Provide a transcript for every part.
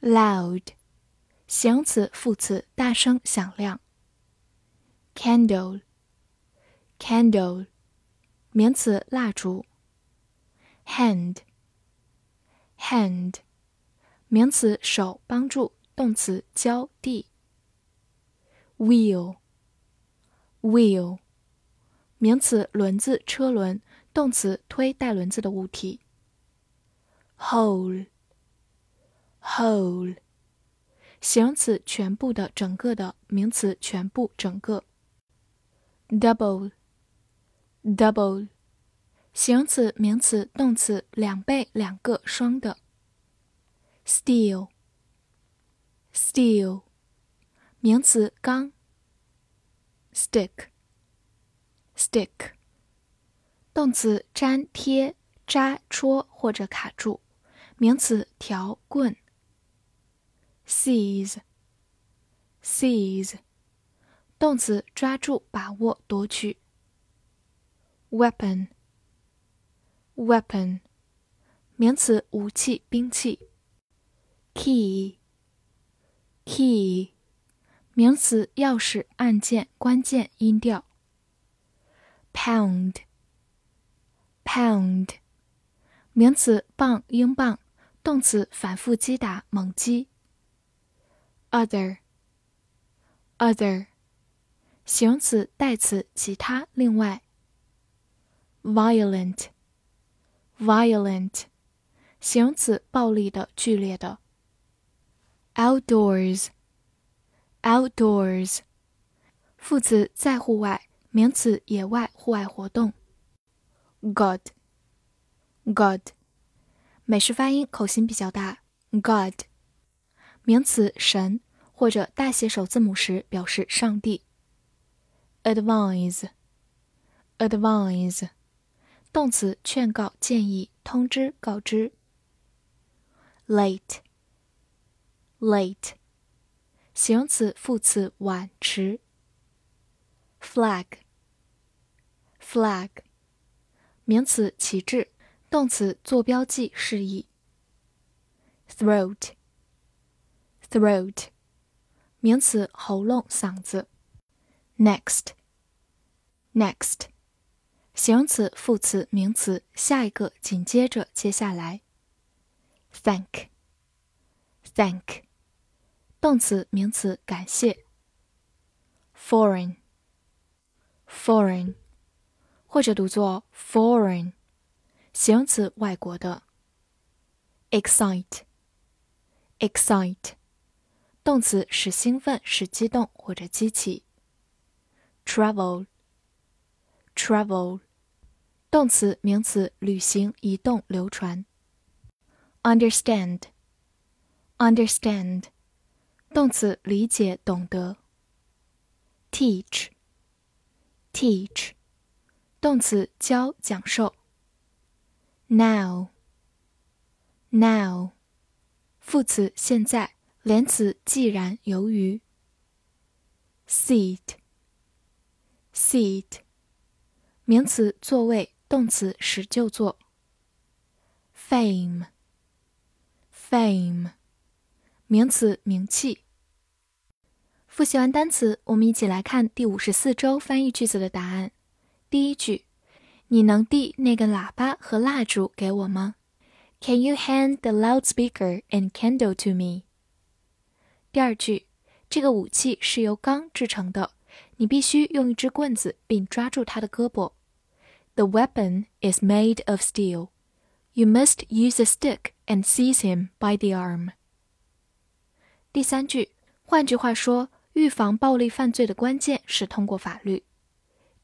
Loud，形容词、副词，大声、响亮。Candle，candle，名词，蜡烛。Hand，hand，名词，手，帮助，动词，浇地。Wheel。Wheel，名词，轮子、车轮；动词，推带轮子的物体。hole Whole，形容词，全部的、整个的；名词，全部、整个。Double，double，形容词、名词、动词，两倍、两个、双的。Steel，steel，名词，钢。stick，stick，动词粘贴、扎、戳或者卡住，名词条棍。seize，seize，动词抓住、把握、夺取。weapon，weapon，名词武器、兵器。key，key。名词：钥匙、按键、关键、音调。pound，pound，名词：磅、英镑；动词：反复击打、猛击。other，other，形容词、代词：其他、另外。violent，violent，形容词：暴力的、剧烈的。outdoors。Outdoors，副词在户外，名词野外、户外活动。God，God，美式发音，口型比较大。God，名词神， 或者大写首字母时表示上帝。Advise，Advise，动词劝告、建议、通知、告知。Late，Late。形容词、副词晚、迟。flag，flag，名词旗帜，动词坐标记、示意。throat，throat，名词喉咙、嗓子。next，next，形容词、副词、名词下一个、紧接着、接下来。thank，thank。动词、名词，感谢。foreign，foreign，或者读作 foreign，形容词，外国的。excite，excite，动词，使兴奋、使激动或者激起。travel，travel，动词、名词，旅行、移动、流传。understand，understand。动词理解、懂得。teach，teach，动词教、讲授。now，now，副词现在，连词既然、由于。seat，seat，名词座位，动词使就坐。fame，fame。名词名气。复习完单词，我们一起来看第五十四周翻译句子的答案。第一句，你能递那个喇叭和蜡烛给我吗？Can you hand the loudspeaker and candle to me？第二句，这个武器是由钢制成的，你必须用一支棍子并抓住他的胳膊。The weapon is made of steel. You must use a stick and seize him by the arm. 第三句，换句话说，预防暴力犯罪的关键是通过法律。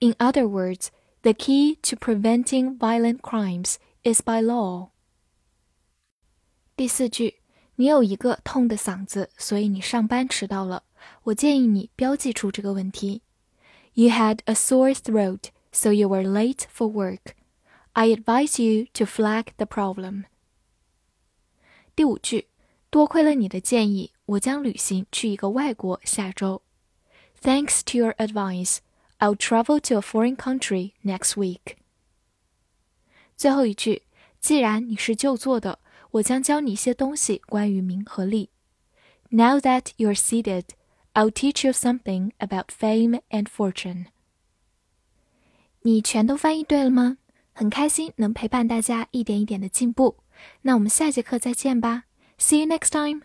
In other words, the key to preventing violent crimes is by law. 第四句，你有一个痛的嗓子，所以你上班迟到了。我建议你标记出这个问题。You had a sore throat, so you were late for work. I advise you to flag the problem. 第五句，多亏了你的建议，我将旅行去一个外国下周。Thanks to your advice, I'll travel to a foreign country next week. 最后一句，既然你是就座的，我将教你一些东西关于名和利。Now that you're seated, I'll teach you something about fame and fortune. 你全都翻译对了吗？很开心能陪伴大家一点一点的进步。那我们下节课再见吧。See you next time.